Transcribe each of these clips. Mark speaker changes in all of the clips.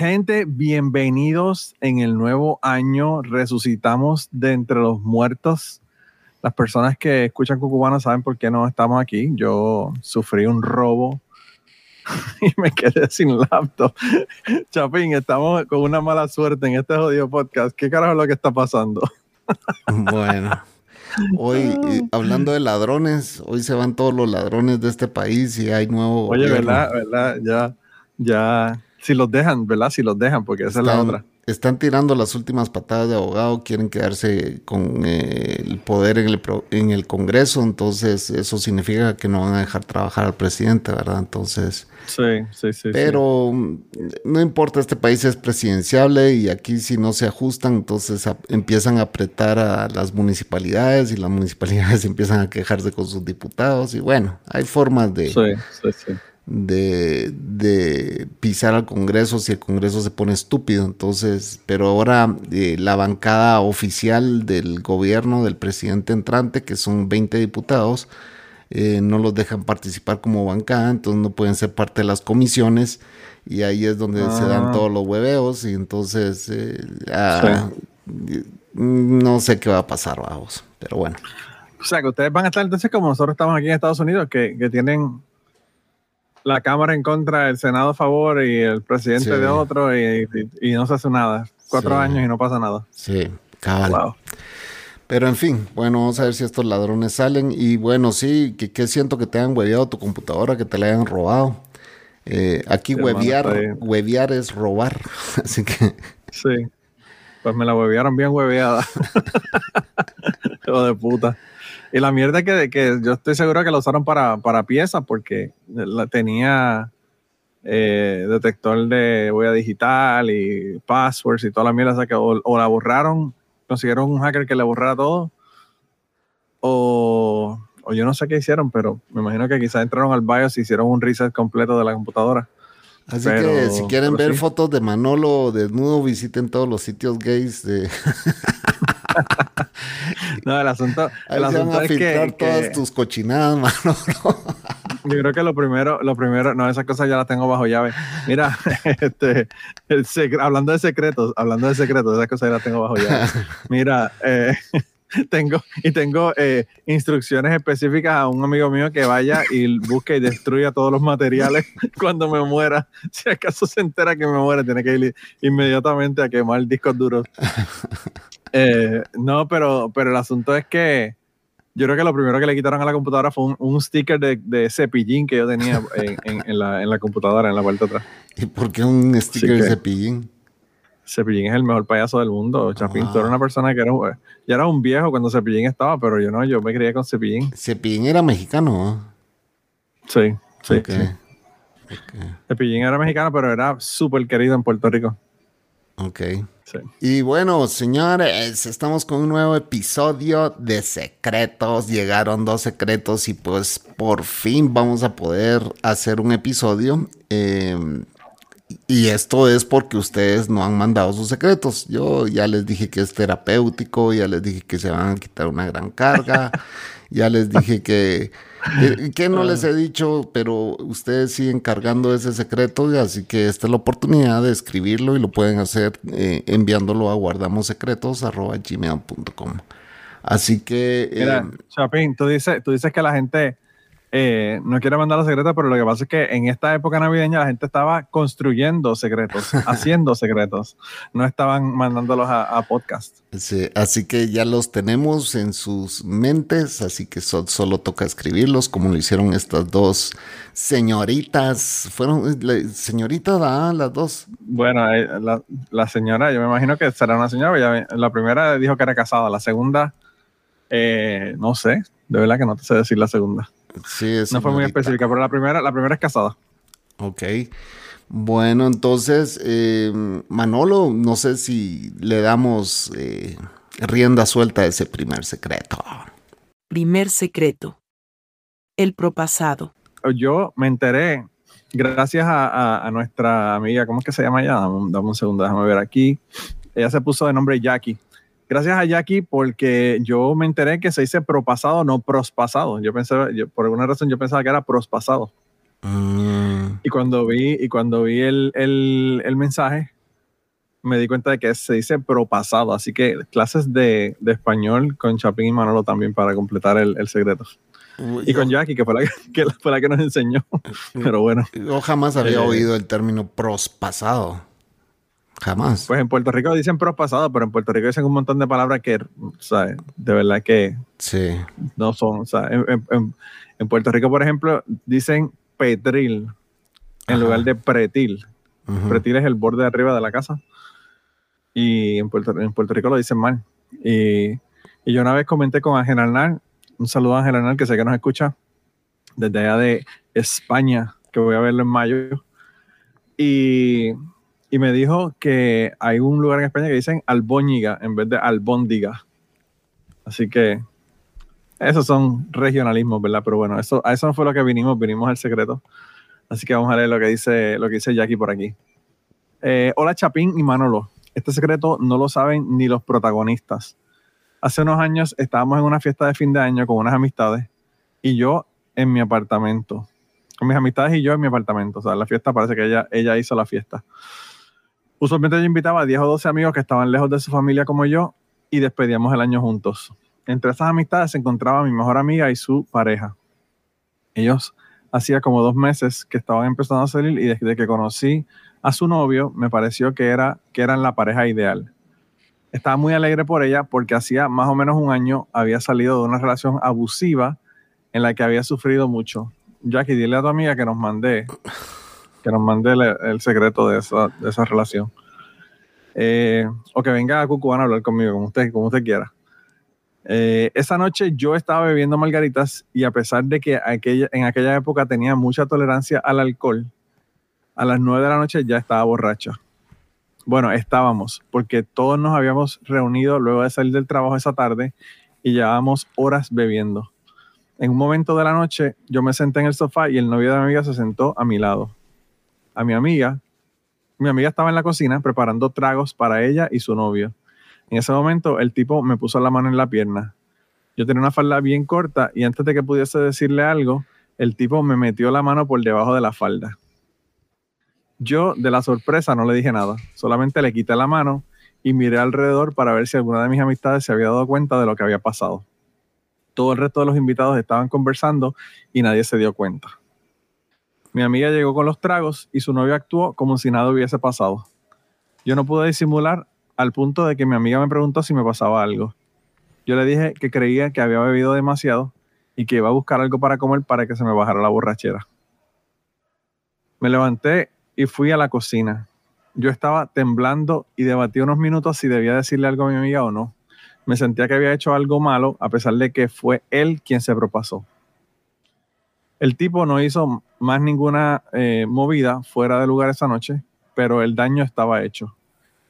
Speaker 1: Gente, bienvenidos en el nuevo año. Resucitamos de entre los muertos. Las personas que escuchan Cucubana saben por qué no estamos aquí. Yo sufrí un robo y me quedé sin laptop. Chapín, estamos con una mala suerte en este jodido podcast. ¿Qué carajo es lo que está pasando?
Speaker 2: Bueno, hoy eh, hablando de ladrones, hoy se van todos los ladrones de este país y hay nuevo.
Speaker 1: Oye,
Speaker 2: gobierno.
Speaker 1: ¿verdad? ¿verdad? Ya, ya, si los dejan, ¿verdad? Si los dejan, porque esa es la otra.
Speaker 2: Están tirando las últimas patadas de abogado, quieren quedarse con eh, el poder en el, en el Congreso, entonces eso significa que no van a dejar trabajar al presidente, ¿verdad? Entonces,
Speaker 1: Sí, sí, sí.
Speaker 2: pero mm, no importa, este país es presidenciable y aquí si no se ajustan, entonces a- empiezan a apretar a las municipalidades y las municipalidades empiezan a quejarse con sus diputados y bueno, hay formas de...
Speaker 1: Sí, sí, sí.
Speaker 2: De, de pisar al Congreso si el Congreso se pone estúpido. Entonces, pero ahora eh, la bancada oficial del gobierno del presidente entrante, que son 20 diputados, eh, no los dejan participar como bancada, entonces no pueden ser parte de las comisiones. Y ahí es donde se dan
Speaker 1: Ah.
Speaker 2: todos los hueveos. Y entonces, eh, ah, no sé qué va a pasar, vamos. Pero bueno.
Speaker 1: O sea, que ustedes van a estar entonces como nosotros estamos aquí en Estados Unidos, que, que tienen la Cámara en contra, el Senado a favor y el presidente
Speaker 2: Sí.
Speaker 1: de otro y, y- y no se hace nada. Cuatro
Speaker 2: Sí.
Speaker 1: años y no pasa nada.
Speaker 2: Sí, cabal.
Speaker 1: Wow.
Speaker 2: Pero en fin, bueno, vamos a ver si estos ladrones salen. Y bueno, sí, que, que siento que te hayan hueveado tu computadora, que te la hayan robado. Eh, aquí huevear, huevear es robar. Así que
Speaker 1: Sí. Pues me la huevearon bien hueveada. Hijo de puta. Y la mierda que, que yo estoy seguro que la usaron para, para piezas porque la tenía eh, detector de huella digital y passwords y toda la mierda. O, sea que o, o la borraron, consiguieron un hacker que le borrara todo. O, o yo no sé qué hicieron, pero me imagino que quizás entraron al BIOS y hicieron un reset completo de la computadora.
Speaker 2: Así
Speaker 1: Pero-
Speaker 2: que si quieren ver
Speaker 1: sí.
Speaker 2: fotos de Manolo desnudo, visiten todos los sitios gays de
Speaker 1: No, el asunto,
Speaker 2: ahí
Speaker 1: el
Speaker 2: van
Speaker 1: asunto
Speaker 2: a
Speaker 1: es
Speaker 2: filtrar
Speaker 1: que,
Speaker 2: todas
Speaker 1: que-
Speaker 2: tus cochinadas, Manolo.
Speaker 1: Yo creo que lo primero, lo primero, no, esas cosas ya las tengo bajo llave. Mira, este, el hablando de secretos, hablando de secretos, esas cosas ya las tengo bajo llave. Mira, eh, tengo, y tengo eh, instrucciones específicas a un amigo mío que vaya y busque y destruya todos los materiales cuando me muera. Si acaso se entera que me muere, tiene que ir inmediatamente a quemar discos duros. Eh, no, pero, pero el asunto es que yo creo que lo primero que le quitaron a la computadora fue un, un sticker de, de cepillín que yo tenía en, en- en la, en la computadora, en la parte de atrás.
Speaker 2: ¿Y por qué un sticker
Speaker 1: que-
Speaker 2: de cepillín?
Speaker 1: Cepillín es el mejor payaso del mundo. Chapín, tú
Speaker 2: Wow.
Speaker 1: eres una persona que era, un- ya era un viejo cuando Cepillín estaba, pero yo no, yo me crié con Cepillín.
Speaker 2: Cepillín era mexicano,
Speaker 1: Sí, sí,
Speaker 2: ¿no? Ok.
Speaker 1: sí. Cepillín era mexicano, pero era súper querido en Puerto Rico.
Speaker 2: Ok.
Speaker 1: Sí.
Speaker 2: Y bueno, señores, estamos con un nuevo episodio de secretos. Llegaron dos secretos y pues por fin vamos a poder hacer un episodio. Eh, y esto es porque ustedes no han mandado sus secretos. Yo ya les dije que es terapéutico, ya les dije que se van a quitar una gran carga, ya les dije que... que no les he dicho, pero ustedes siguen cargando ese secreto, y así que esta es la oportunidad de escribirlo y lo pueden hacer eh, enviándolo a guardamosecretos.gmail.com. Así que... eh,
Speaker 1: Mira, Chapín, tú dices, tú dices que la gente eh, no quiero mandar los secretos, pero lo que pasa es que en esta época navideña la gente estaba construyendo secretos, haciendo secretos, no estaban mandándolos a, podcast.
Speaker 2: Sí, así que ya los tenemos en sus mentes, así que solo toca escribirlos como lo hicieron estas dos señoritas. Fueron señoritas, ¿ah? las dos.
Speaker 1: Bueno, eh, la, señora, yo me imagino que será una señora, la primera dijo que era casada, la segunda, eh, no sé, de verdad que no te sé decir la segunda no fue muy específica, pero la primera, la primera es casada.
Speaker 2: Ok. Bueno, entonces, eh, Manolo, no sé si le damos eh, rienda suelta a ese primer secreto.
Speaker 3: Primer secreto. El propasado.
Speaker 1: Yo me enteré, gracias a, nuestra amiga, ¿cómo es que se llama ella? Dame, dame un segundo, déjame ver aquí. Ella se puso de nombre Jackie gracias a Jackie porque yo me enteré que se dice propasado, no prospasado. Yo pensé, por alguna razón yo pensaba que era prospasado. Mm. Y cuando vi, y cuando vi el, mensaje, me di cuenta de que se dice propasado. Así que clases de, español con Chapín y Manolo también para completar el, secreto. y con Jackie, que fue la que, fue la que nos enseñó. Pero bueno.
Speaker 2: Yo jamás había eh, oído el término prospasado. Jamás.
Speaker 1: Pues en Puerto Rico dicen prospasado, pero en Puerto Rico dicen un montón de palabras que, ¿sabes? De verdad que
Speaker 2: sí.
Speaker 1: no son. O sea, en, Puerto Rico, por ejemplo, dicen petril en lugar de pretil. Pretil es el borde de arriba de la casa. Y en Puerto, en Puerto Rico lo dicen mal. Y, yo una vez comenté con Ángel Arnal, un saludo a Ángel Arnal, que sé que nos escucha desde allá de España, que voy a verlo en mayo. Y y me dijo que hay un lugar en España que dicen albóñiga en vez de albóndiga. Así que esos son regionalismos, ¿verdad? Pero bueno, eso, a eso no fue lo que vinimos, vinimos al secreto. Así que vamos a leer lo que dice, lo que dice Jackie por aquí. Eh, hola Chapín y Manolo. Este secreto no lo saben ni los protagonistas. Hace unos años estábamos en una fiesta de fin de año con unas amistades y yo en mi apartamento. Con mis amistades y yo en mi apartamento. O sea, la fiesta parece que ella, ella hizo la fiesta. Usualmente yo invitaba a 10 o 12 amigos que estaban lejos de su familia como yo y despedíamos el año juntos. Entre esas amistades se encontraba mi mejor amiga y su pareja. Ellos hacía como dos meses que estaban empezando a salir y desde que conocí a su novio me pareció que, era, que eran la pareja ideal. Estaba muy alegre por ella porque hacía más o menos un año había salido de una relación abusiva en la que había sufrido mucho. Jackie, dile a tu amiga que nos mandé que nos mande el, secreto de esa, de esa relación. Eh, o que venga a Cucubana a hablar conmigo, como usted, como usted quiera. Eh, esa noche yo estaba bebiendo margaritas y a pesar de que aquella, en aquella época tenía mucha tolerancia al alcohol, a las nueve de la noche ya estaba borracha. Bueno, estábamos, porque todos nos habíamos reunido luego de salir del trabajo esa tarde y llevábamos horas bebiendo. En un momento de la noche yo me senté en el sofá y el novio de mi amiga se sentó a mi lado a mi amiga. Mi amiga estaba en la cocina preparando tragos para ella y su novio. En ese momento el tipo me puso la mano en la pierna. Yo tenía una falda bien corta y antes de que pudiese decirle algo, el tipo me metió la mano por debajo de la falda. Yo de la sorpresa no le dije nada, solamente le quité la mano y miré alrededor para ver si alguna de mis amistades se había dado cuenta de lo que había pasado. Todo el resto de los invitados estaban conversando y nadie se dio cuenta. Mi amiga llegó con los tragos y su novio actuó como si nada hubiese pasado. Yo no pude disimular al punto de que mi amiga me preguntó si me pasaba algo. Yo le dije que creía que había bebido demasiado y que iba a buscar algo para comer para que se me bajara la borrachera. Me levanté y fui a la cocina. Yo estaba temblando y debatí unos minutos si debía decirle algo a mi amiga o no. Me sentía que había hecho algo malo a pesar de que fue él quien se propasó. El tipo no hizo más ninguna eh, movida fuera de lugar esa noche, pero el daño estaba hecho.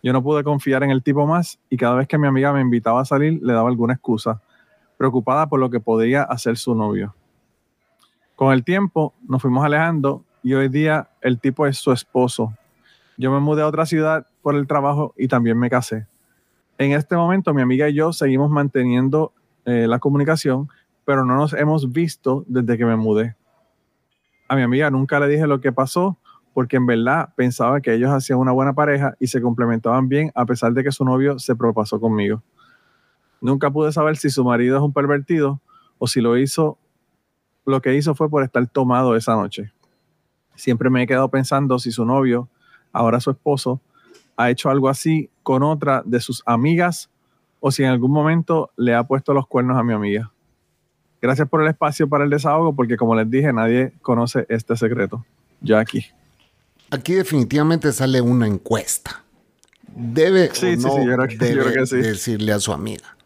Speaker 1: Yo no pude confiar en el tipo más y cada vez que mi amiga me invitaba a salir le daba alguna excusa, preocupada por lo que podría hacer su novio. Con el tiempo nos fuimos alejando y hoy día el tipo es su esposo. Yo me mudé a otra ciudad por el trabajo y también me casé. En este momento mi amiga y yo seguimos manteniendo eh, la comunicación, pero no nos hemos visto desde que me mudé a mi amiga nunca le dije lo que pasó porque en verdad pensaba que ellos hacían una buena pareja y se complementaban bien a pesar de que su novio se propasó conmigo. Nunca pude saber si su marido es un pervertido o si lo hizo lo que hizo fue por estar tomado esa noche. Siempre me he quedado pensando si su novio, ahora su esposo, ha hecho algo así con otra de sus amigas o si en algún momento le ha puesto los cuernos a mi amiga. Gracias por el espacio para el desahogo, porque como les dije, nadie conoce este secreto. Ya aquí.
Speaker 2: Aquí definitivamente sale una encuesta. Debe o
Speaker 1: Sí, sí,
Speaker 2: no
Speaker 1: sí, yo creo que- yo
Speaker 2: debe
Speaker 1: creo que sí.
Speaker 2: decirle a su amiga.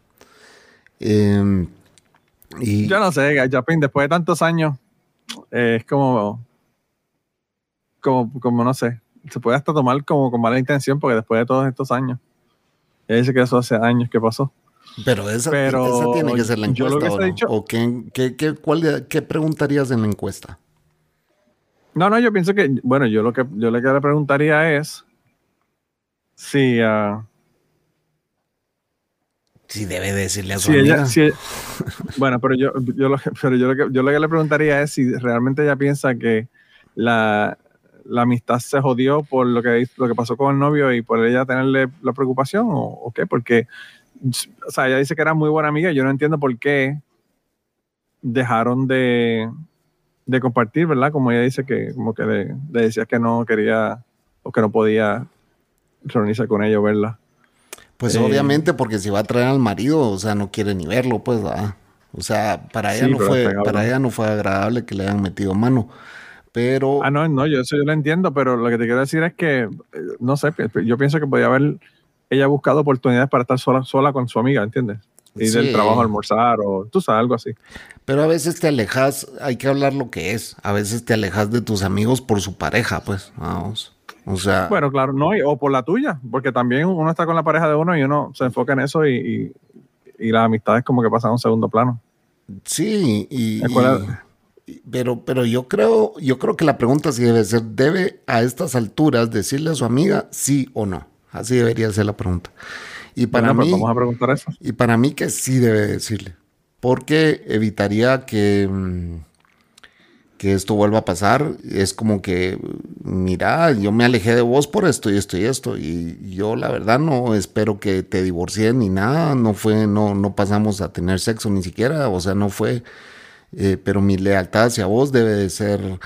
Speaker 2: Eh, y
Speaker 1: Yo no sé, Japín, después de tantos años, eh, es como, como, como, no sé, se puede hasta tomar como con mala intención, porque después de todos estos años, ella dice que eso hace años que pasó.
Speaker 2: Pero esa,
Speaker 1: pero
Speaker 2: esa tiene que ser la
Speaker 1: yo lo
Speaker 2: encuesta.
Speaker 1: que
Speaker 2: ¿o no?
Speaker 1: dicho-
Speaker 2: ¿O qué, qué, qué- cuál qué preguntarías en la encuesta?
Speaker 1: No, no, yo pienso que, bueno, yo lo que yo lo que le preguntaría es si, ah,
Speaker 2: Si debe decirle a su
Speaker 1: si
Speaker 2: amiga.
Speaker 1: ella, si- bueno, pero yo, yo, lo, que- pero yo, lo que, yo lo que le preguntaría es si realmente ella piensa que la, la amistad se jodió por lo que, lo que pasó con el novio y por ella tenerle la preocupación o, o qué, porque, o sea, ella dice que era muy buena amiga, yo no entiendo por qué dejaron de, de compartir, ¿verdad? Como ella dice que, como que le, le decía que no quería o que no podía reunirse con ella o verla.
Speaker 2: Pues
Speaker 1: Eh,
Speaker 2: obviamente porque si va a traer al marido, o sea, no quiere ni verlo, pues, ¿verdad? O sea, para ella
Speaker 1: Sí,
Speaker 2: no fue, para ella no fue agradable que le hayan metido mano. Pero
Speaker 1: Ah, no, no, yo eso yo lo entiendo, pero lo que te quiero decir es que, eh, no sé, yo pienso que podía haber ella buscado oportunidades para estar sola, sola con su amiga, ¿entiendes? Y
Speaker 2: Sí.
Speaker 1: del trabajo a almorzar o tú sabes, algo así.
Speaker 2: Pero a veces te alejas, hay que hablar lo que es. A veces te alejas de tus amigos por su pareja, pues, vamos. O sea,
Speaker 1: Bueno, claro, no, o por la tuya, porque también uno está con la pareja de uno y uno se enfoca en eso y, y, y las amistades como que pasan a un segundo plano.
Speaker 2: sí, y- pero, pero yo creo, yo creo que la pregunta sí debe ser, ¿debe a estas alturas decirle a su amiga sí o no? Así debería ser la pregunta. Y para
Speaker 1: Bueno, pues
Speaker 2: mí,
Speaker 1: vamos a preguntar eso.
Speaker 2: y para mí que sí debe decirle, porque evitaría que, mm, que esto vuelva a pasar. Es como que, mira, yo me alejé de vos por esto y esto y esto, y yo la verdad no espero que te divorcies ni nada, no fue, no, no pasamos a tener sexo ni siquiera, o sea, no fue, eh, pero mi lealtad hacia vos debe de ser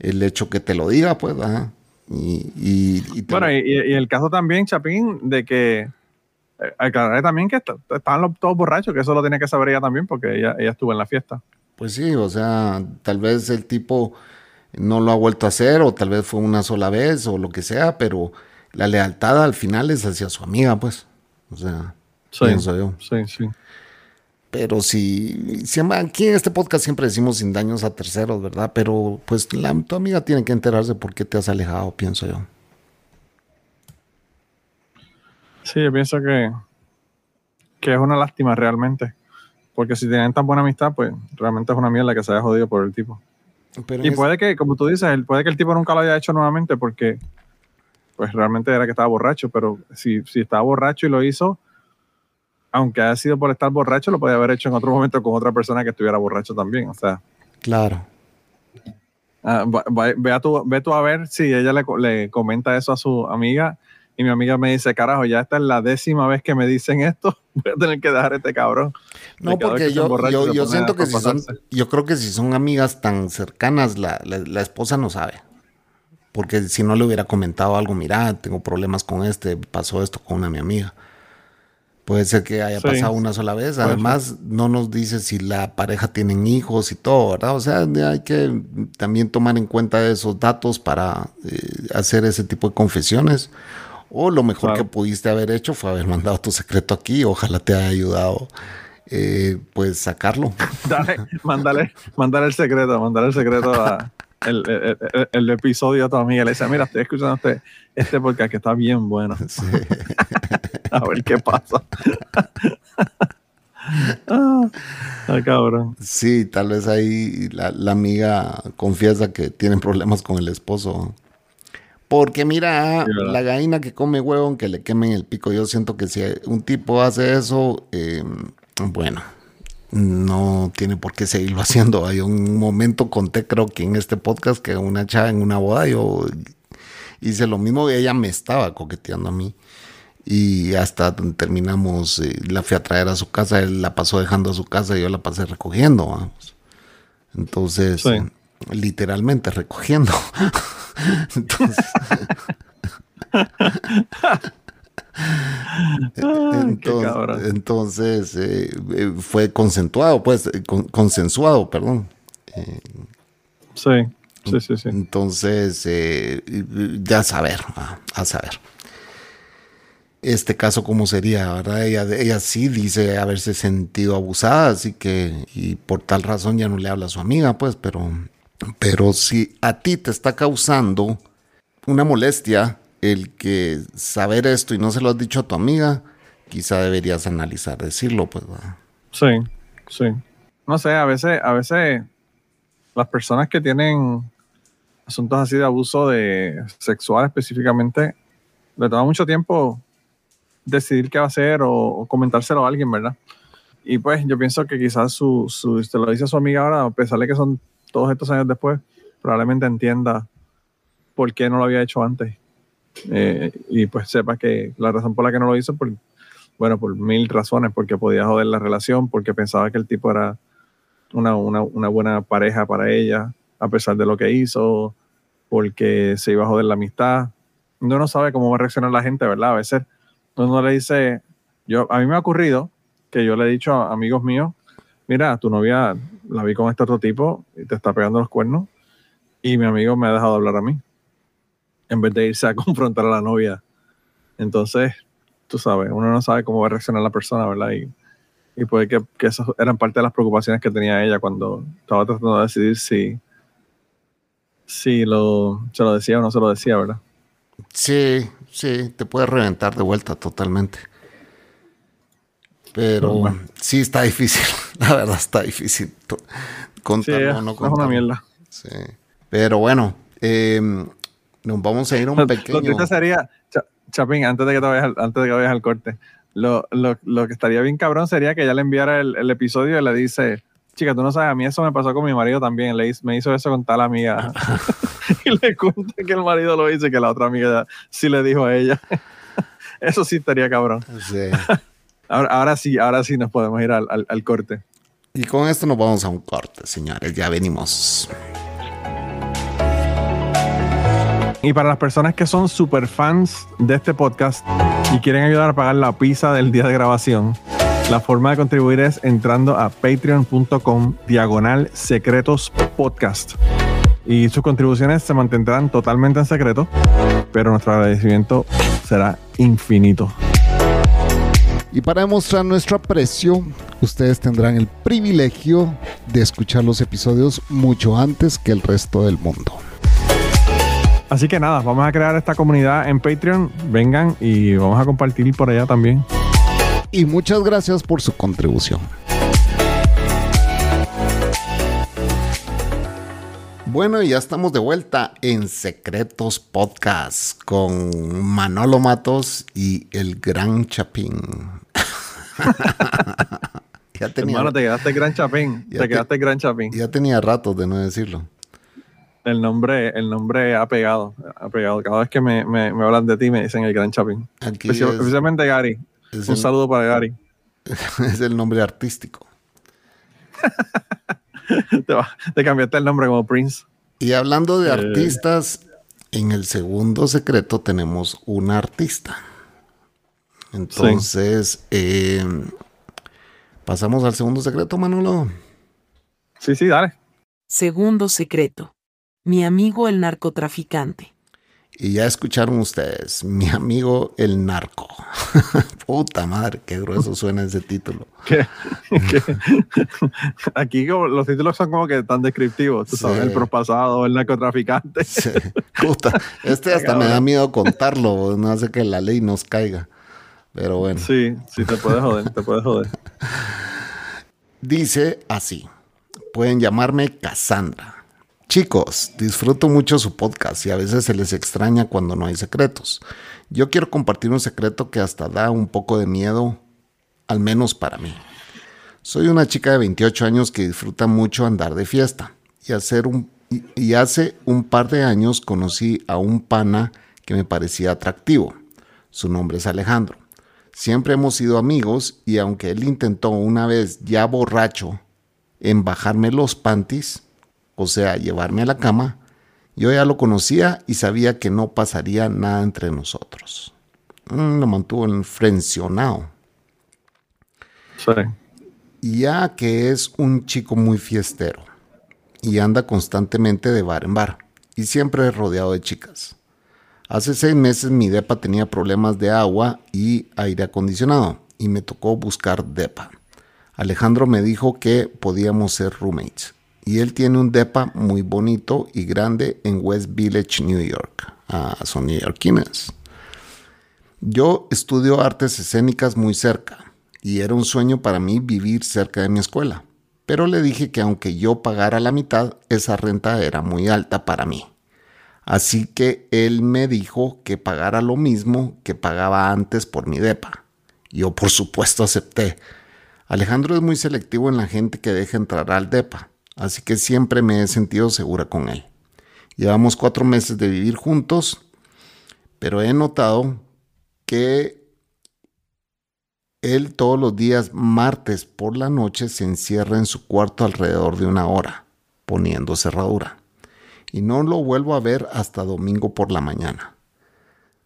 Speaker 2: el hecho que te lo diga, pues, ¿verdad? Y, y, y te
Speaker 1: Bueno, y, el caso también, Chapín, de que eh, aclararé también que est- estaban todos borrachos, que eso lo tenía que saber ella también, porque ella, ella estuvo en la fiesta.
Speaker 2: Pues sí, o sea, tal vez el tipo no lo ha vuelto a hacer o tal vez fue una sola vez o lo que sea, pero la lealtad al final es hacia su amiga, pues. O sea,
Speaker 1: Sí,
Speaker 2: pienso yo.
Speaker 1: sí, sí.
Speaker 2: Pero si, siempre- aquí en este podcast siempre decimos sin daños a terceros, ¿verdad? Pero pues la, tu amiga tiene que enterarse por qué te has alejado, pienso yo.
Speaker 1: Sí, yo pienso que, que es una lástima realmente. Porque si tienen tan buena amistad, pues realmente es una mierda que se haya jodido por el tipo.
Speaker 2: Pero
Speaker 1: Y puede que, como tú dices, puede que el tipo nunca lo haya hecho nuevamente porque pues realmente era que estaba borracho, pero si, si estaba borracho y lo hizo, aunque haya sido por estar borracho, lo podía haber hecho en otro momento con otra persona que estuviera borracho también. O sea,
Speaker 2: claro.
Speaker 1: va- va- ve, a tú, ve tú a ver si ella le, le comenta eso a su amiga y mi amiga me dice, carajo, ya esta es la décima vez que me dicen esto, voy a tener que dejar a este cabrón.
Speaker 2: No, porque yo, yo, yo siento que si son, yo creo que si son amigas tan cercanas, la, la, la esposa no sabe. Porque si no le hubiera comentado algo, mira, tengo problemas con este, pasó esto con una mi amiga. Puede ser que haya
Speaker 1: Sí.
Speaker 2: pasado una sola vez. Además, no nos dice si la pareja tienen hijos y todo, ¿verdad? O sea, hay que también tomar en cuenta esos datos para eh, hacer ese tipo de confesiones. O lo mejor
Speaker 1: Claro.
Speaker 2: que pudiste haber hecho fue haber mandado tu secreto aquí. Ojalá te haya ayudado, eh, pues, sacarlo.
Speaker 1: Dale, mándale, mándale el secreto, mándale el secreto a el, el- el- el episodio a tu amiga. Le dice, mira, estoy escuchando este, este podcast que está bien bueno.
Speaker 2: Sí.
Speaker 1: A ver qué pasa. ah, cabrón.
Speaker 2: Sí, tal vez ahí la, la amiga confiesa que tienen problemas con el esposo. Porque mira, la gallina que come huevo, aunque le quemen el pico, yo siento que si un tipo hace eso, eh, bueno, no tiene por qué seguirlo haciendo. Hay un momento conté, creo que en este podcast, que una chava en una boda, yo hice lo mismo y ella me estaba coqueteando a mí. Y hasta terminamos, eh, la fui a traer a su casa, él la pasó dejando a su casa y yo la pasé recogiendo. vamos. Entonces,
Speaker 1: Sí.
Speaker 2: literalmente recogiendo. Entonces, entonces,
Speaker 1: cabrón.
Speaker 2: entonces, eh, eh, fue consensuado, pues, eh, con- consensuado, perdón.
Speaker 1: Sí, sí, sí, sí.
Speaker 2: Entonces, eh, ya saber, a, a saber. Este caso, ¿cómo sería? ¿verdad? Ella, ella sí dice haberse sentido abusada, así que, y por tal razón ya no le habla a su amiga, pues, pero, pero si a ti te está causando una molestia el que saber esto y no se lo has dicho a tu amiga, quizá deberías analizar decirlo, pues.
Speaker 1: Sí, sí. No sé, a veces, a veces las personas que tienen asuntos así de abuso de sexual específicamente, le toma mucho tiempo decidir qué va a hacer o, comentárselo a alguien, ¿verdad? Y pues yo pienso que quizás su, su, se lo dice a su amiga ahora, a pesar de que son todos estos años después, probablemente entienda por qué no lo había hecho antes. Eh, y pues sepa que la razón por la que no lo hizo, por, bueno, por mil razones, porque podía joder la relación, porque pensaba que el tipo era una, una, buena pareja para ella, a pesar de lo que hizo, porque se iba a joder la amistad. Uno no sabe cómo va a reaccionar la gente, ¿verdad? A veces uno le dice, yo, a mí me ha ocurrido que yo le he dicho a amigos míos, mira, tu novia la vi con este otro tipo y te está pegando los cuernos, y mi amigo me ha dejado hablar a mí, en vez de irse a confrontar a la novia. Entonces, tú sabes, uno no sabe cómo va a reaccionar la persona, ¿verdad? Y, y puede que, que esas eran parte de las preocupaciones que tenía ella cuando estaba tratando de decidir si, si lo, se lo decía o no se lo decía, ¿verdad?
Speaker 2: Sí, sí, te puede reventar de vuelta totalmente. Pero
Speaker 1: Bueno.
Speaker 2: sí está difícil, la verdad está difícil
Speaker 1: Sí,
Speaker 2: contarlo
Speaker 1: es,
Speaker 2: o no
Speaker 1: es una
Speaker 2: contarlo.
Speaker 1: mierda.
Speaker 2: Sí. Pero bueno, eh, nos vamos a ir a un
Speaker 1: Lo
Speaker 2: pequeño.
Speaker 1: triste sería, Cha- Chapín, antes de que te vayas al, antes de que vayas al corte, lo, lo, lo que estaría bien cabrón sería que ella le enviara el, el episodio y le dice, chica, tú no sabes, a mí eso me pasó con mi marido también, le hizo- me hizo eso con tal amiga. y le cuenta que el marido lo hizo y que la otra amiga sí le dijo a ella. eso sí estaría cabrón.
Speaker 2: Sí.
Speaker 1: Ahora, ahora sí, ahora sí nos podemos ir al, al- al corte.
Speaker 2: Y con esto nos vamos a un corte, señores. Ya venimos.
Speaker 1: Y para las personas que son super fans de este podcast y quieren ayudar a pagar la pizza del día de grabación, la forma de contribuir es entrando a patreon.com diagonal secretos podcast. Y sus contribuciones se mantendrán totalmente en secreto, pero nuestro agradecimiento será infinito.
Speaker 4: Y para demostrar nuestro aprecio, ustedes tendrán el privilegio de escuchar los episodios mucho antes que el resto del mundo.
Speaker 1: Así que nada, vamos a crear esta comunidad en Patreon. Vengan y vamos a compartir por allá también.
Speaker 4: Y muchas gracias por su contribución.
Speaker 2: Bueno, ya estamos de vuelta en Secretos Podcast con Manolo Matos y el Gran Chapín. ya, tenía,
Speaker 1: Hermano, te quedaste gran chapín.
Speaker 2: Ya
Speaker 1: Te
Speaker 2: te-
Speaker 1: quedaste gran chapín.
Speaker 2: ya tenía ratos de no decirlo.
Speaker 1: El nombre, el nombre ha pegado, ha pegado. Cada vez que me, me- me hablan de ti me dicen el Gran Chapín. Especial-
Speaker 2: es,
Speaker 1: especialmente Gary.
Speaker 2: es
Speaker 1: Un
Speaker 2: el,
Speaker 1: saludo para Gary.
Speaker 2: es el nombre artístico.
Speaker 1: Te, va- te cambiaste el nombre como Prince.
Speaker 2: Y hablando de
Speaker 1: Eh.
Speaker 2: artistas, en el segundo secreto tenemos una artista. Entonces, eh, pasamos al segundo secreto, Manolo.
Speaker 1: Sí, sí, dale.
Speaker 3: Segundo secreto. Mi amigo el narcotraficante.
Speaker 2: Y ya escucharon ustedes, mi amigo el narco. Puta madre, qué grueso suena ese título.
Speaker 1: Que- aquí como los títulos son como que tan descriptivos. Tú sabes,
Speaker 2: Sí.
Speaker 1: el propasado, el narcotraficante.
Speaker 2: Sí, Puta, este hasta me da miedo contarlo, no hace que la ley nos caiga. Pero bueno.
Speaker 1: Sí, sí, te puedes joder, te puedes joder.
Speaker 2: Dice así, pueden llamarme Cassandra. Chicos, disfruto mucho su podcast y a veces se les extraña cuando no hay secretos. Yo quiero compartir un secreto que hasta da un poco de miedo, al menos para mí. Soy una chica de 28 años que disfruta mucho andar de fiesta y, hace un par de años conocí a un pana que me parecía atractivo. Su nombre es Alejandro. Siempre hemos sido amigos y aunque él intentó una vez ya borracho en bajarme los panties, o sea, llevarme a la cama, yo ya lo conocía y sabía que no pasaría nada entre nosotros. Mm, lo mantuvo enfrencionado.
Speaker 1: Sí.
Speaker 2: Ya que es un chico muy fiestero y anda constantemente de bar en bar y siempre rodeado de chicas. Hace seis meses mi depa tenía problemas de agua y aire acondicionado y me tocó buscar depa. Alejandro me dijo que podíamos ser roommates y él tiene un depa muy bonito y grande en West Village, New York. Ah, son neoyorquines. Yo estudio artes escénicas muy cerca y era un sueño para mí vivir cerca de mi escuela. Pero le dije que aunque yo pagara la mitad, esa renta era muy alta para mí. Así que él me dijo que pagara lo mismo que pagaba antes por mi depa. Yo por supuesto acepté. Alejandro es muy selectivo en la gente que deja entrar al depa, así que siempre me he sentido segura con él. Llevamos cuatro meses de vivir juntos, pero he notado que él todos los días martes por la noche se encierra en su cuarto alrededor de una hora, poniendo cerradura. Y no lo vuelvo a ver hasta domingo por la mañana.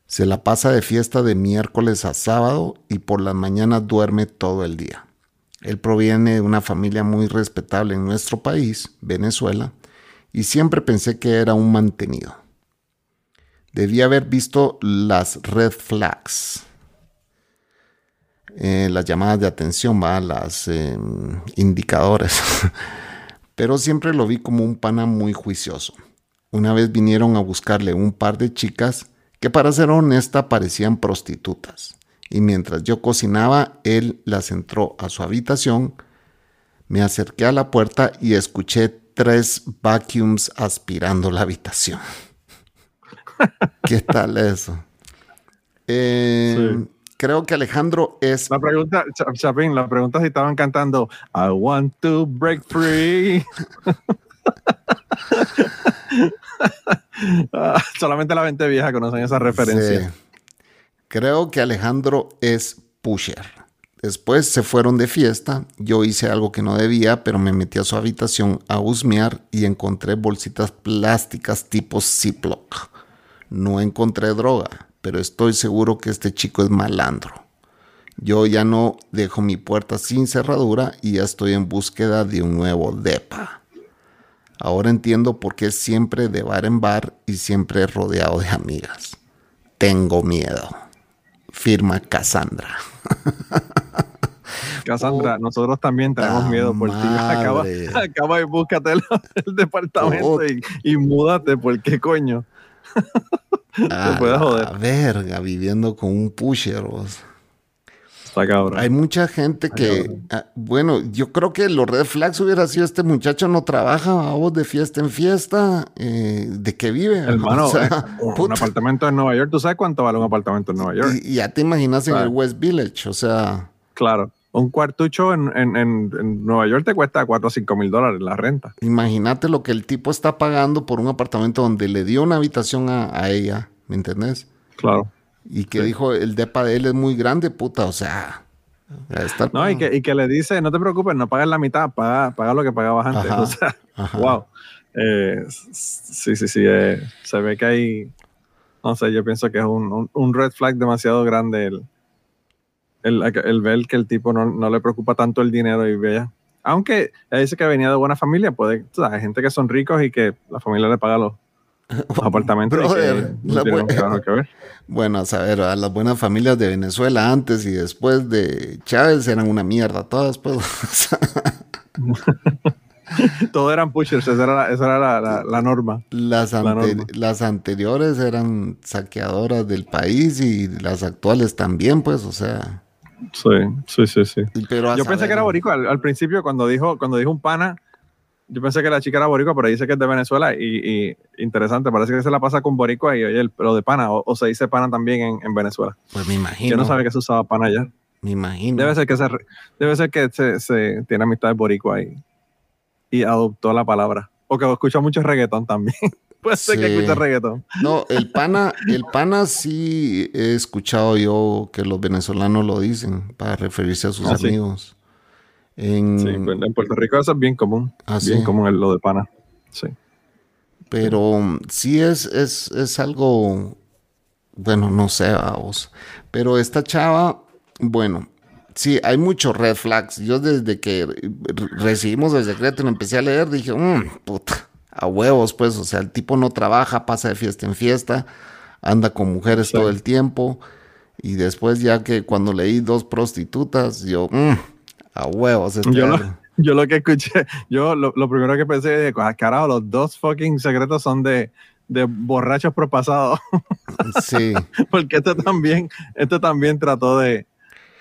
Speaker 2: Se la pasa de fiesta de miércoles a sábado y por las mañanas duerme todo el día. Él proviene de una familia muy respetable en nuestro país, Venezuela, y siempre pensé que era un mantenido. Debía haber visto las red flags, eh, las llamadas de atención, ¿va? las eh, indicadores. Pero siempre lo vi como un pana muy juicioso. Una vez vinieron a buscarle un par de chicas que para ser honesta parecían prostitutas. Y mientras yo cocinaba, él las entró a su habitación, me acerqué a la puerta y escuché tres vacuums aspirando la habitación. ¿Qué tal eso? Eh,
Speaker 1: Sí.
Speaker 2: Creo que Alejandro es
Speaker 1: La pregunta, Cha- Chapín, la pregunta si estaban cantando I want to break free. Ah, Solamente la gente vieja conocen esa referencia.
Speaker 2: Sí. Creo que Alejandro es pusher. Después se fueron de fiesta. Yo hice algo que no debía, pero me metí a su habitación a husmear y encontré bolsitas plásticas tipo Ziploc. No encontré droga, pero estoy seguro que este chico es malandro. Yo ya no dejo mi puerta sin cerradura y ya estoy en búsqueda de un nuevo depa. Ahora entiendo por qué siempre de bar en bar y siempre rodeado de amigas. Tengo miedo. Firma Cassandra.
Speaker 1: Cassandra, nosotros también tenemos miedo por ti. Acaba, acaba y búscate el, el departamento y, y múdate, ¿por qué coño?
Speaker 2: A
Speaker 1: puedes
Speaker 2: la
Speaker 1: joder.
Speaker 2: verga, viviendo con un pusher. vos.
Speaker 1: Está cabrón.
Speaker 2: Hay mucha gente que, ah, bueno, yo creo que los red flags hubiera sido este muchacho no trabaja, vos de fiesta en fiesta, eh, de qué vive.
Speaker 1: Hermano,
Speaker 2: O sea,
Speaker 1: eh, un apartamento en Nueva York, ¿tú sabes cuánto vale un apartamento en Nueva York?
Speaker 2: Y, y ya te imaginas en el West Village, o sea,
Speaker 1: Claro. Un cuartucho en, en, en, en Nueva York te cuesta 4 o 5 mil dólares la renta.
Speaker 2: imagínate lo que el tipo está pagando por un apartamento donde le dio una habitación a, a ella, ¿me entendés?
Speaker 1: Claro.
Speaker 2: Y que dijo, el depa de él es muy grande, puta, o sea, estar
Speaker 1: No, y que, y que le dice, no te preocupes, no pagues la mitad, paga, paga lo que pagabas antes.
Speaker 2: Ajá,
Speaker 1: O sea,
Speaker 2: ajá.
Speaker 1: wow. Eh, sí, sí, sí. eh, se ve que hay, no sé, yo pienso que es un, un, un red flag demasiado grande el, el, el ver que el tipo no, no le preocupa tanto el dinero y vea. Aunque ella dice que venía de buena familia, puede, tú sabes, hay gente que son ricos y que la familia le paga los, que
Speaker 2: la
Speaker 1: que ver.
Speaker 2: Bueno, a saber, a las buenas familias de Venezuela antes y después de Chávez eran una mierda todas, pues. o sea,
Speaker 1: Todos eran pushers, esa era la, esa era la, la- la norma.
Speaker 2: las,
Speaker 1: La
Speaker 2: ante-
Speaker 1: norma.
Speaker 2: las anteriores eran saqueadoras del país y las actuales también, pues, o sea.
Speaker 1: Sí, sí, sí, sí.
Speaker 2: Pero
Speaker 1: Yo pensé que era boricua al, al principio cuando dijo, cuando dijo un pana. Yo pensé que la chica era boricua, pero dice que es de Venezuela y, y interesante, parece que se la pasa con boricua y oye, pero de pana, o, o se dice pana también en, en Venezuela.
Speaker 2: Pues me imagino.
Speaker 1: Yo no sabía que se usaba pana allá.
Speaker 2: Me imagino.
Speaker 1: Debe ser que se, debe ser que se, se tiene amistad boricua y, y adoptó la palabra. O que escucha mucho reggaetón también. Puede ser que escucha reggaetón.
Speaker 2: No, el pana, el pana sí he escuchado yo que los venezolanos lo dicen para referirse a sus
Speaker 1: Ah, sí.
Speaker 2: En,
Speaker 1: Sí, pues en Puerto Rico eso es bien común.
Speaker 2: Ah,
Speaker 1: bien
Speaker 2: sí.
Speaker 1: común el- lo de pana. Sí.
Speaker 2: Pero mm, sí es, es, es algo, bueno, no sé, vos. Pero esta chava, bueno, sí, hay muchos red flags. Yo desde que re- recibimos el secreto y lo empecé a leer, dije, mmm, puta, a huevos, pues, o sea, el tipo no trabaja, pasa de fiesta en fiesta, anda con mujeres
Speaker 1: Sí.
Speaker 2: todo el tiempo. Y después ya que cuando leí dos prostitutas, yo, mmm, a huevos. este
Speaker 1: Yo lo,
Speaker 2: algo".
Speaker 1: yo lo que escuché, yo lo, lo primero que pensé de carajo, los dos fucking secretos son de, de borrachos propasados.
Speaker 2: Sí.
Speaker 1: Porque este también, este también trató de,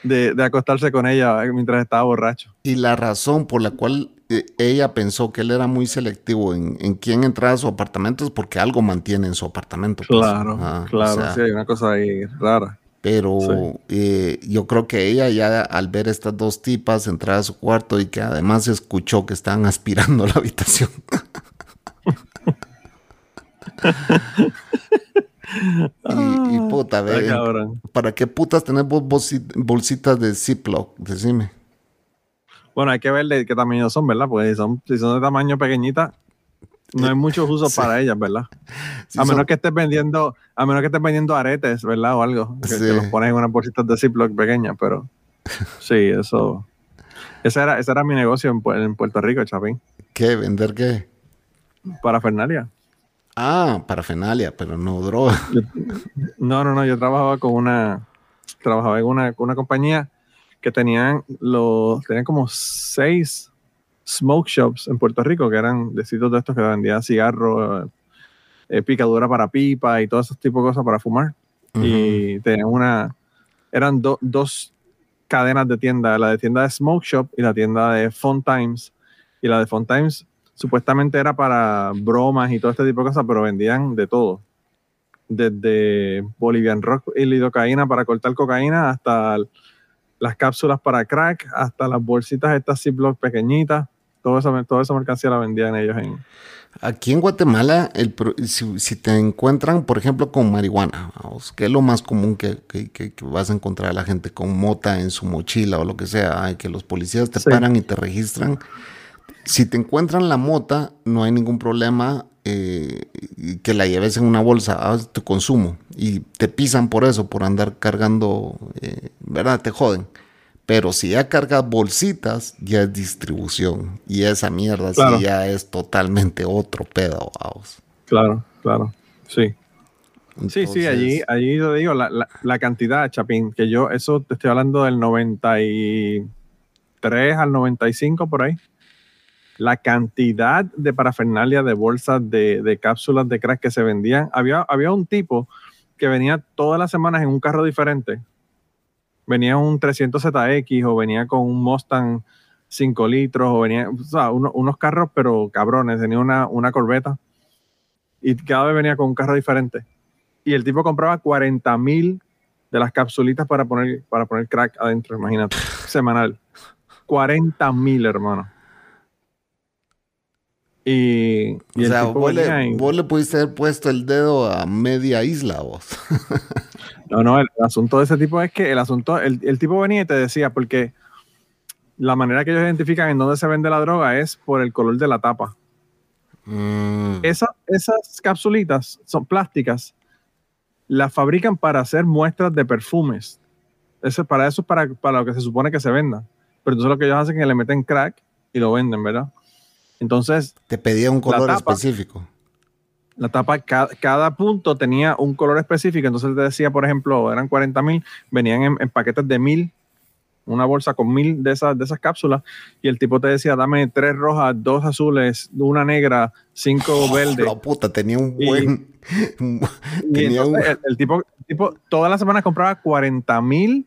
Speaker 1: de, de acostarse con ella mientras estaba borracho.
Speaker 2: Y la razón por la cual eh, ella pensó que él era muy selectivo en, en quién entraba a su apartamento es porque algo mantiene en su apartamento. pues.
Speaker 1: Claro,
Speaker 2: Ah, o
Speaker 1: claro,
Speaker 2: sea,
Speaker 1: sí, hay una cosa ahí rara.
Speaker 2: Pero
Speaker 1: Sí.
Speaker 2: eh, yo creo que ella ya al ver estas dos tipas entrar a su cuarto y que además escuchó que estaban aspirando la habitación. y, y puta, ve. ¿para qué putas tenés bolsitas de Ziploc? Decime.
Speaker 1: Bueno, hay que ver de qué tamaño son, ¿verdad? Porque si son, si son de tamaño pequeñita, no hay muchos usos
Speaker 2: Sí.
Speaker 1: para ellas, ¿verdad?
Speaker 2: Sí,
Speaker 1: a menos
Speaker 2: son-
Speaker 1: que estés vendiendo, a menos que estés vendiendo aretes, ¿verdad? O algo. Que,
Speaker 2: Sí.
Speaker 1: que los pones en unas bolsitas de Ziploc pequeñas, pero sí, eso. Ese era, ese era mi negocio en, Pu- en Puerto Rico, Chapín.
Speaker 2: ¿Qué? ¿Vender qué?
Speaker 1: Para Fernalia.
Speaker 2: Ah, parafenalia, pero no droga.
Speaker 1: No, no, no. Yo trabajaba con una. Trabajaba en una, con una compañía que tenían los. Tenían como seis smoke shops en Puerto Rico, que eran de sitios de estos que vendían cigarros, eh, picadura para pipa y todo ese tipo de cosas para fumar. y tenían una eran do- dos cadenas de tienda la de tienda de Smoke Shop y la tienda de Fun Times. Y la de Fun Times supuestamente era para bromas y todo este tipo de cosas pero vendían de todo. Desde Bolivian Rock y lidocaína para cortar cocaína hasta las cápsulas para crack hasta las bolsitas estas Ziploc pequeñitas todo eso, toda esa mercancía la vendían ellos en
Speaker 2: Aquí en Guatemala, el, si, si te encuentran, por ejemplo, con marihuana, que es lo más común que, que- que- que vas a encontrar a la gente con mota en su mochila o lo que sea, ay, que los policías te
Speaker 1: Sí.
Speaker 2: paran y te registran. Si te encuentran la mota, no hay ningún problema eh, que la lleves en una bolsa a tu consumo y te pisan por eso, por andar cargando, eh, ¿verdad? Te joden. Pero si ya cargas bolsitas, ya es distribución. Y esa mierda
Speaker 1: Claro.
Speaker 2: sí ya es totalmente otro pedo, vamos.
Speaker 1: claro claro sí Sí, sí, allí, allí yo digo, la, la, la cantidad, Chapín, que yo, eso te estoy hablando del 93 al 95 por ahí. La cantidad de parafernalia de bolsas de, de cápsulas de crack que se vendían. Había, había un tipo que venía todas las semanas en un carro diferente. Venía un 300ZX o venía con un Mustang 5 litros o venía, o sea, uno- unos carros, pero cabrones, tenía una, una corbeta y cada vez venía con un carro diferente. Y el tipo compraba 40 mil de las capsulitas para poner, para poner crack adentro, imagínate, semanal. 40 mil, hermano. Y, y
Speaker 2: o sea, vos le,
Speaker 1: en-
Speaker 2: vos le pudiste haber puesto el dedo a media isla, vos.
Speaker 1: No, no, el, asunto de ese tipo es que el asunto, el, el tipo venía y te decía, porque la manera que ellos identifican en dónde se vende la droga es por el color de la tapa.
Speaker 2: Mm,
Speaker 1: Esa- esas capsulitas son plásticas, las fabrican para hacer muestras de perfumes. Eso, para eso es para, para lo que se supone que se venda. Pero entonces lo que ellos hacen es que le meten crack y lo venden, ¿verdad? Entonces,
Speaker 2: te pedía un color
Speaker 1: tapa.
Speaker 2: específico.
Speaker 1: la tapa, cada, cada punto tenía un color específico. Entonces te decía, por ejemplo, eran 40 mil, venían en, en paquetes de mil, una bolsa con mil de esas, de esas cápsulas. Y el tipo te decía, dame tres rojas, dos azules, una negra, cinco verdes.
Speaker 2: La puta, tenía un buen.
Speaker 1: Y
Speaker 2: tenía un-
Speaker 1: entonces el, el tipo, el tipo todas las semanas compraba 40 mil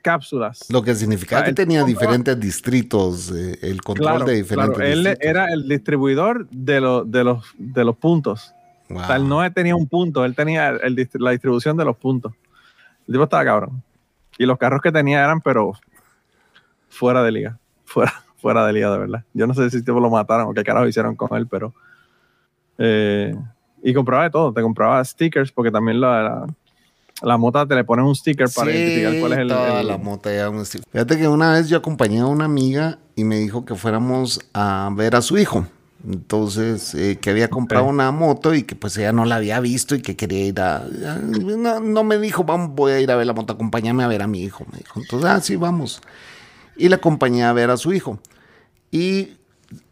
Speaker 1: cápsulas.
Speaker 2: Lo que significaba
Speaker 1: Ah,
Speaker 2: que tenía diferentes distritos, eh, el control
Speaker 1: claro,
Speaker 2: de diferentes
Speaker 1: claro. Él
Speaker 2: distritos.
Speaker 1: era el distribuidor de, los de, los, de los puntos.
Speaker 2: Wow.
Speaker 1: O sea, él no tenía un punto, él tenía el la distribución de los puntos. El tipo estaba cabrón. Y los carros que tenía eran, pero fuera de liga. Fuera, fuera de liga, de verdad. Yo no sé si tipo lo mataron o qué carajo hicieron con él, pero. eh, y compraba de todo. Te compraba stickers, porque también la, la, la mota te le ponen un sticker para
Speaker 2: Sí,
Speaker 1: identificar cuál es el.
Speaker 2: toda
Speaker 1: el-
Speaker 2: la mota ya un estilo. Fíjate que una vez yo acompañé a una amiga y me dijo que fuéramos a ver a su hijo. Entonces, eh, que había comprado una moto y que pues ella no la había visto y que quería ir a... a- no, no me dijo, vamos, voy a ir a ver la moto, acompáñame a ver a mi hijo, me dijo. Entonces, ah, sí, vamos. Y la acompañé a ver a su hijo. Y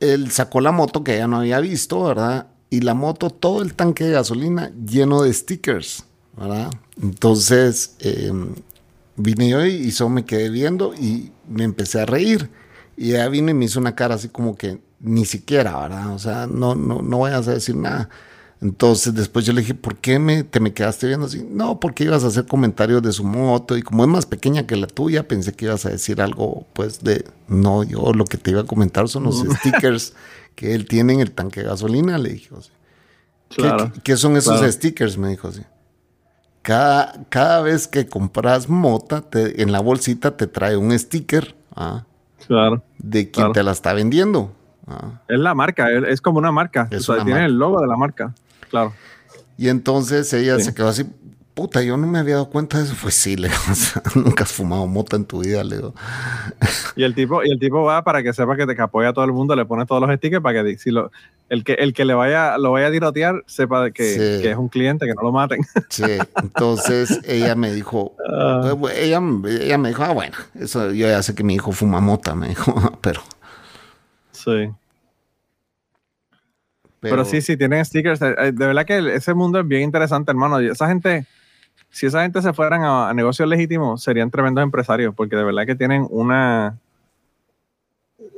Speaker 2: él sacó la moto que ella no había visto, ¿verdad? Y la moto, todo el tanque de gasolina lleno de stickers, ¿verdad? Entonces, eh, vine yo y solo me quedé viendo y me empecé a reír. Y ella vino y me hizo una cara así como que ni siquiera, ¿verdad? O sea, no, no, no vayas a decir nada. Entonces después yo le dije, ¿por qué me, te me quedaste viendo así? No, porque ibas a hacer comentarios de su moto y como es más pequeña que la tuya, pensé que ibas a decir algo, pues de, no, yo lo que te iba a comentar son los stickers que él tiene en el tanque de gasolina, le dije. o sea. ¿Qué,
Speaker 1: Claro.
Speaker 2: qué- qué son esos
Speaker 1: claro.
Speaker 2: stickers? Me dijo así. Cada, cada vez que compras mota, te- en la bolsita te trae un sticker ah,
Speaker 1: Claro.
Speaker 2: de quien
Speaker 1: Claro.
Speaker 2: te la está vendiendo. ah.
Speaker 1: Es la marca, es, como una marca.
Speaker 2: Es
Speaker 1: o sea,
Speaker 2: una
Speaker 1: tiene
Speaker 2: marca.
Speaker 1: el logo de la marca. Claro.
Speaker 2: Y entonces ella
Speaker 1: Sí.
Speaker 2: se quedó así, puta, yo no me había dado cuenta de eso. Pues sí, le digo, o sea, nunca has fumado mota en tu vida, le digo.
Speaker 1: Y el tipo, y el tipo va para que sepa que te que apoya a todo el mundo, le pone todos los stickers para que si lo, el que el que le vaya, lo vaya a tirotear, sepa que,
Speaker 2: Sí.
Speaker 1: que es un cliente, que no lo maten.
Speaker 2: Sí, entonces ella me dijo,
Speaker 1: Ah.
Speaker 2: eh, ella, ella me dijo, ah, bueno, eso yo ya sé que mi hijo fuma mota, me dijo, pero,
Speaker 1: Sí. Pero, sí, sí, tienen stickers. Eh, eh, De verdad que ese mundo es bien interesante, hermano. Esa gente, si esa gente se fueran a, a negocios legítimos, serían tremendos empresarios, porque de verdad que tienen una,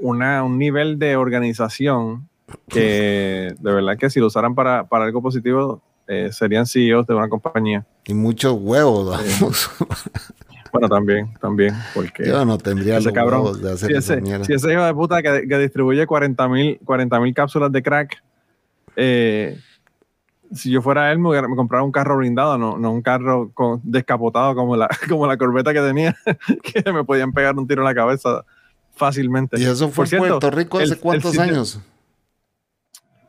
Speaker 1: una un nivel de organización que de verdad que si lo usaran para, para algo positivo, eh, serían CEOs de una compañía.
Speaker 2: Y muchos huevos.
Speaker 1: Bueno, también, también, porque
Speaker 2: Yo no tendría
Speaker 1: ese
Speaker 2: los
Speaker 1: cabrón,
Speaker 2: huevos de hacer
Speaker 1: ese, si ese hijo de puta que, que distribuye 40 mil cápsulas de crack, eh, si yo fuera él, me, hubiera- me compraba un carro blindado, no, no un carro con- descapotado como la, como la corbeta que tenía, que me podían pegar un tiro en la cabeza fácilmente.
Speaker 2: Y eso fue
Speaker 1: Por
Speaker 2: en
Speaker 1: cierto,
Speaker 2: Puerto Rico hace
Speaker 1: el-
Speaker 2: cuántos años.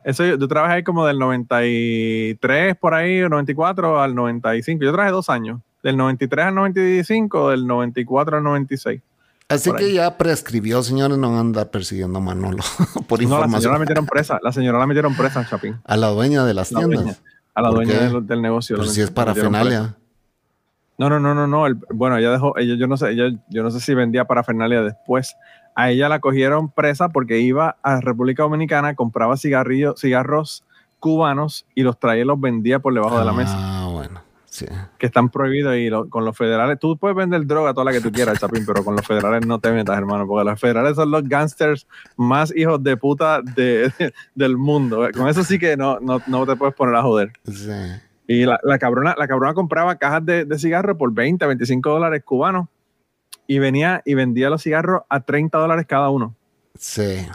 Speaker 1: Eso yo, yo trabajé ahí como del 93 por ahí, o 94 al 95. Yo trabajé dos años, del 93 al 95, del 94 al 96.
Speaker 2: Así que
Speaker 1: ahí.
Speaker 2: ya prescribió, señores, no van a andar persiguiendo a Manolo por
Speaker 1: No, la señora la metieron presa, la señora la metieron presa, Chapín.
Speaker 2: a la dueña de las
Speaker 1: La
Speaker 2: tiendas.
Speaker 1: dueña, a la
Speaker 2: ¿Por
Speaker 1: dueña del, del negocio.
Speaker 2: Pero
Speaker 1: la
Speaker 2: si es parafernalia.
Speaker 1: No, no, no, no, no. el- bueno, ella dejó, ella, yo no sé, ella, yo no sé si vendía parafernalia después. A ella la cogieron presa porque iba a República Dominicana, compraba cigarrillos, cigarros cubanos y los traía y los vendía por debajo de la mesa,
Speaker 2: Ah. Sí.
Speaker 1: que están prohibidos y lo- con los federales, tú puedes vender droga toda la que tú quieras, Chapín, pero con los federales no te metas, hermano, porque los federales son los gangsters más hijos de puta de- del mundo. Con eso sí que no, no, no te puedes poner a joder.
Speaker 2: Sí.
Speaker 1: Y la, la cabrona, la cabrona compraba cajas de, de cigarros por 20, 25 dólares cubanos y venía y vendía los cigarros a 30 dólares cada uno.
Speaker 2: Sí.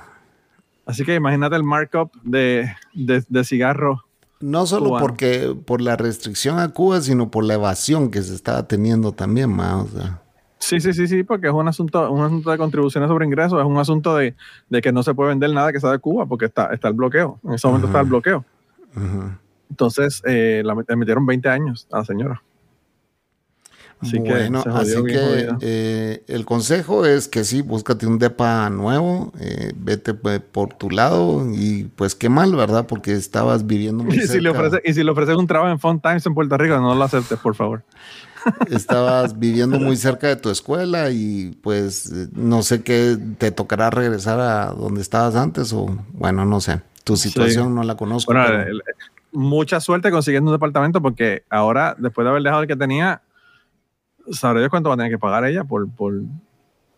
Speaker 1: Así que imagínate el markup de, de, de cigarros.
Speaker 2: No solo
Speaker 1: Cubano.
Speaker 2: porque por la restricción a Cuba, sino por la evasión que se estaba teniendo también, ma, o sea.
Speaker 1: Sí, sí, sí, sí, porque es un asunto, un asunto de contribuciones sobre ingresos, es un asunto de, de que no se puede vender nada que sea de Cuba porque está, está el bloqueo. En ese momento está el bloqueo. Entonces, eh, la le metieron 20 años a la señora. Así
Speaker 2: bueno,
Speaker 1: que
Speaker 2: así que eh, el consejo es que sí, búscate un depa nuevo, eh, vete pues, por tu lado y pues qué mal, ¿verdad? Porque estabas viviendo muy
Speaker 1: Y si, le
Speaker 2: cerca,
Speaker 1: ofrece, y si le ofreces un trabajo en Font Times en Puerto Rico, no lo aceptes, por favor.
Speaker 2: estabas viviendo muy cerca de tu escuela y pues no sé qué te tocará regresar a donde estabas antes o bueno, no sé. Tu situación no la conozco.
Speaker 1: Bueno,
Speaker 2: pero-
Speaker 1: mucha suerte consiguiendo un departamento porque ahora, después de haber dejado el que tenía, sabré Dios cuánto va a tener que pagar ella por, por,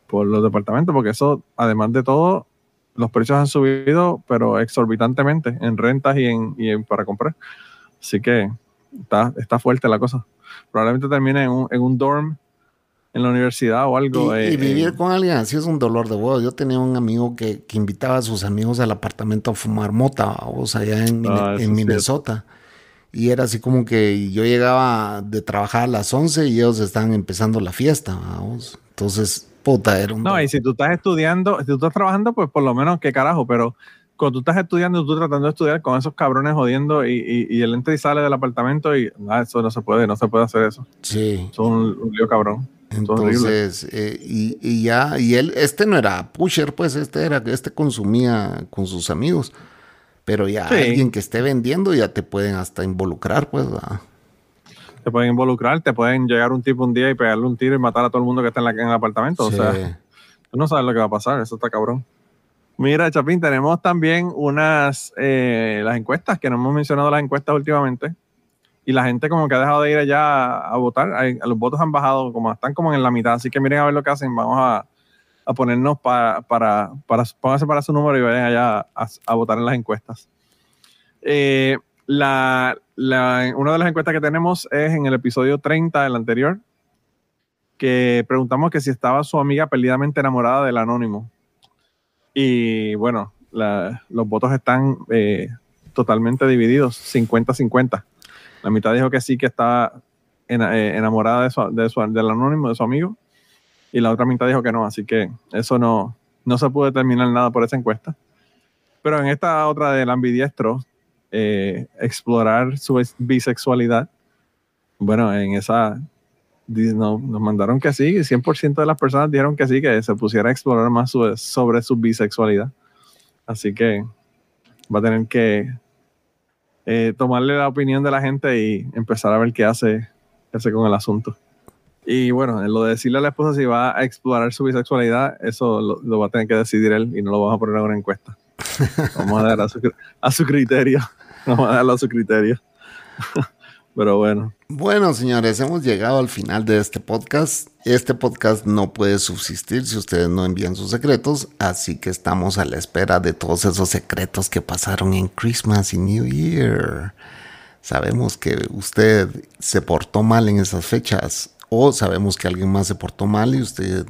Speaker 1: por los departamentos, porque eso, además de todo, los precios han subido, pero exorbitantemente en rentas y en, y en para comprar. Así que está, está fuerte la cosa. Probablemente termine en un, en un dorm en la universidad o algo.
Speaker 2: Y,
Speaker 1: eh,
Speaker 2: y vivir
Speaker 1: eh,
Speaker 2: con alguien así es un dolor de huevos. Yo tenía un amigo que, que invitaba a sus amigos al apartamento a fumar mota, o sea, allá en,
Speaker 1: Ah,
Speaker 2: en
Speaker 1: es
Speaker 2: Minnesota. Y era así como que yo llegaba de trabajar a las 11 y ellos estaban empezando la fiesta, vamos. Entonces, puta, era un...
Speaker 1: No, y si tú estás estudiando, si tú estás trabajando, pues por lo menos qué carajo, pero cuando tú estás estudiando, tú tratando de estudiar con esos cabrones jodiendo y, y, y él entra y sale del apartamento y ah, eso no se puede, no se puede hacer eso.
Speaker 2: Sí.
Speaker 1: Es un, un lío cabrón.
Speaker 2: Entonces, eh, y, y ya, y él, este no era pusher, pues este era, este consumía con sus amigos. Pero ya
Speaker 1: Sí.
Speaker 2: alguien que esté vendiendo ya te pueden hasta involucrar, pues. ¿verdad?
Speaker 1: Te pueden involucrar, te pueden llegar un tipo un día y pegarle un tiro y matar a todo el mundo que está en, la- en el apartamento. O
Speaker 2: Sí.
Speaker 1: sea, tú no sabes lo que va a pasar, eso está cabrón. Mira, Chapín, tenemos también unas, eh, las encuestas, que no hemos mencionado las encuestas últimamente. Y la gente como que ha dejado de ir allá a, a votar. Hay- los votos han bajado, como están como en la mitad. Así que miren a ver lo que hacen. Vamos a, a ponernos pa- para, para, pónganse para su número y vayan allá a, votar en las encuestas. Eh, la, la- una de las encuestas que tenemos es en el episodio 30, el anterior, que preguntamos que si estaba su amiga perdidamente enamorada del anónimo. Y bueno, los votos están eh, totalmente divididos, 50-50. La mitad dijo que sí, que estaba eh, enamorada de su, de su- del anónimo, de su amigo, y la otra mitad dijo que no, así que eso no, no se pudo determinar nada por esa encuesta. Pero en esta otra del ambidiestro, eh, explorar su bis- bisexualidad, bueno, en esa no- nos mandaron que sí, 100% de las personas dijeron que sí, que se pusiera a explorar más su- sobre su bisexualidad. Así que va a tener que eh, tomarle la opinión de la gente y empezar a ver qué hace, qué hace con el asunto. Y bueno, en lo de decirle a la esposa si va a explorar su bisexualidad, eso lo, lo va a tener que decidir él y no lo vamos a poner en una encuesta. Vamos a dar a su, a su criterio. Vamos a darlo a su criterio. Pero bueno,
Speaker 2: Bueno, señores, hemos llegado al final de este podcast. Este podcast no puede subsistir si ustedes no envían sus secretos, así que estamos a la espera de todos esos secretos que pasaron en Christmas y New Year. Sabemos que usted se portó mal en esas fechas o sabemos que alguien más se portó mal y usted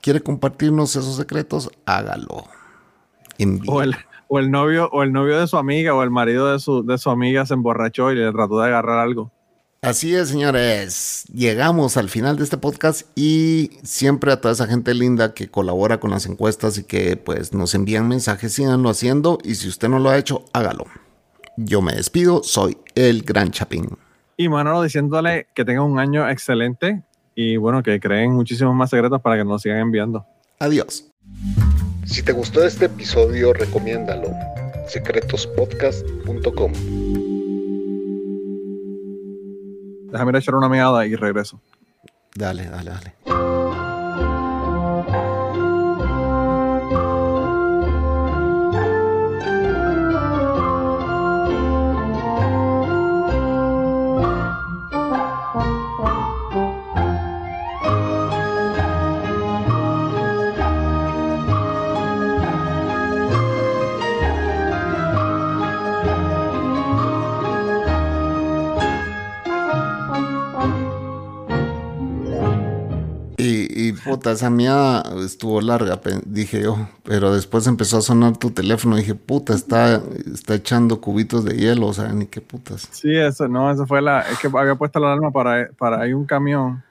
Speaker 2: quiere compartirnos esos secretos, hágalo.
Speaker 1: O el, o el novio, o el novio de su amiga, o el marido de su, de su amiga se emborrachó y le trató de agarrar algo.
Speaker 2: Así es, señores. Llegamos al final de este podcast y siempre a toda esa gente linda que colabora con las encuestas y que pues nos envían mensajes, síganlo haciendo y si usted no lo ha hecho, hágalo. Yo me despido, soy el Gran Chapín.
Speaker 1: Y Manolo diciéndole que tenga un año excelente y bueno, que creen muchísimos más secretos para que nos sigan enviando.
Speaker 2: Adiós.
Speaker 4: Si te gustó este episodio, recomiéndalo. secretospodcast.com
Speaker 1: Déjame ir a echar una mirada y regreso.
Speaker 2: Dale, dale, dale. Puta, esa mía estuvo larga, dije yo. Pero después empezó a sonar tu teléfono. Dije, puta, está, está echando cubitos de hielo. O sea, ni qué putas.
Speaker 1: Sí, eso, no, eso fue la, es que había puesto la alarma para, para, hay un camión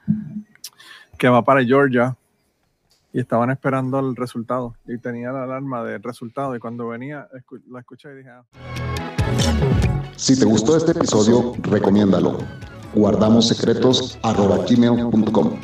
Speaker 1: que va para Georgia y estaban esperando el resultado y tenía la alarma del resultado y cuando venía escu- la escuché y dije, ah,
Speaker 5: Si te gustó este episodio, recomiéndalo. Guardamos secretos arroba gmail.com.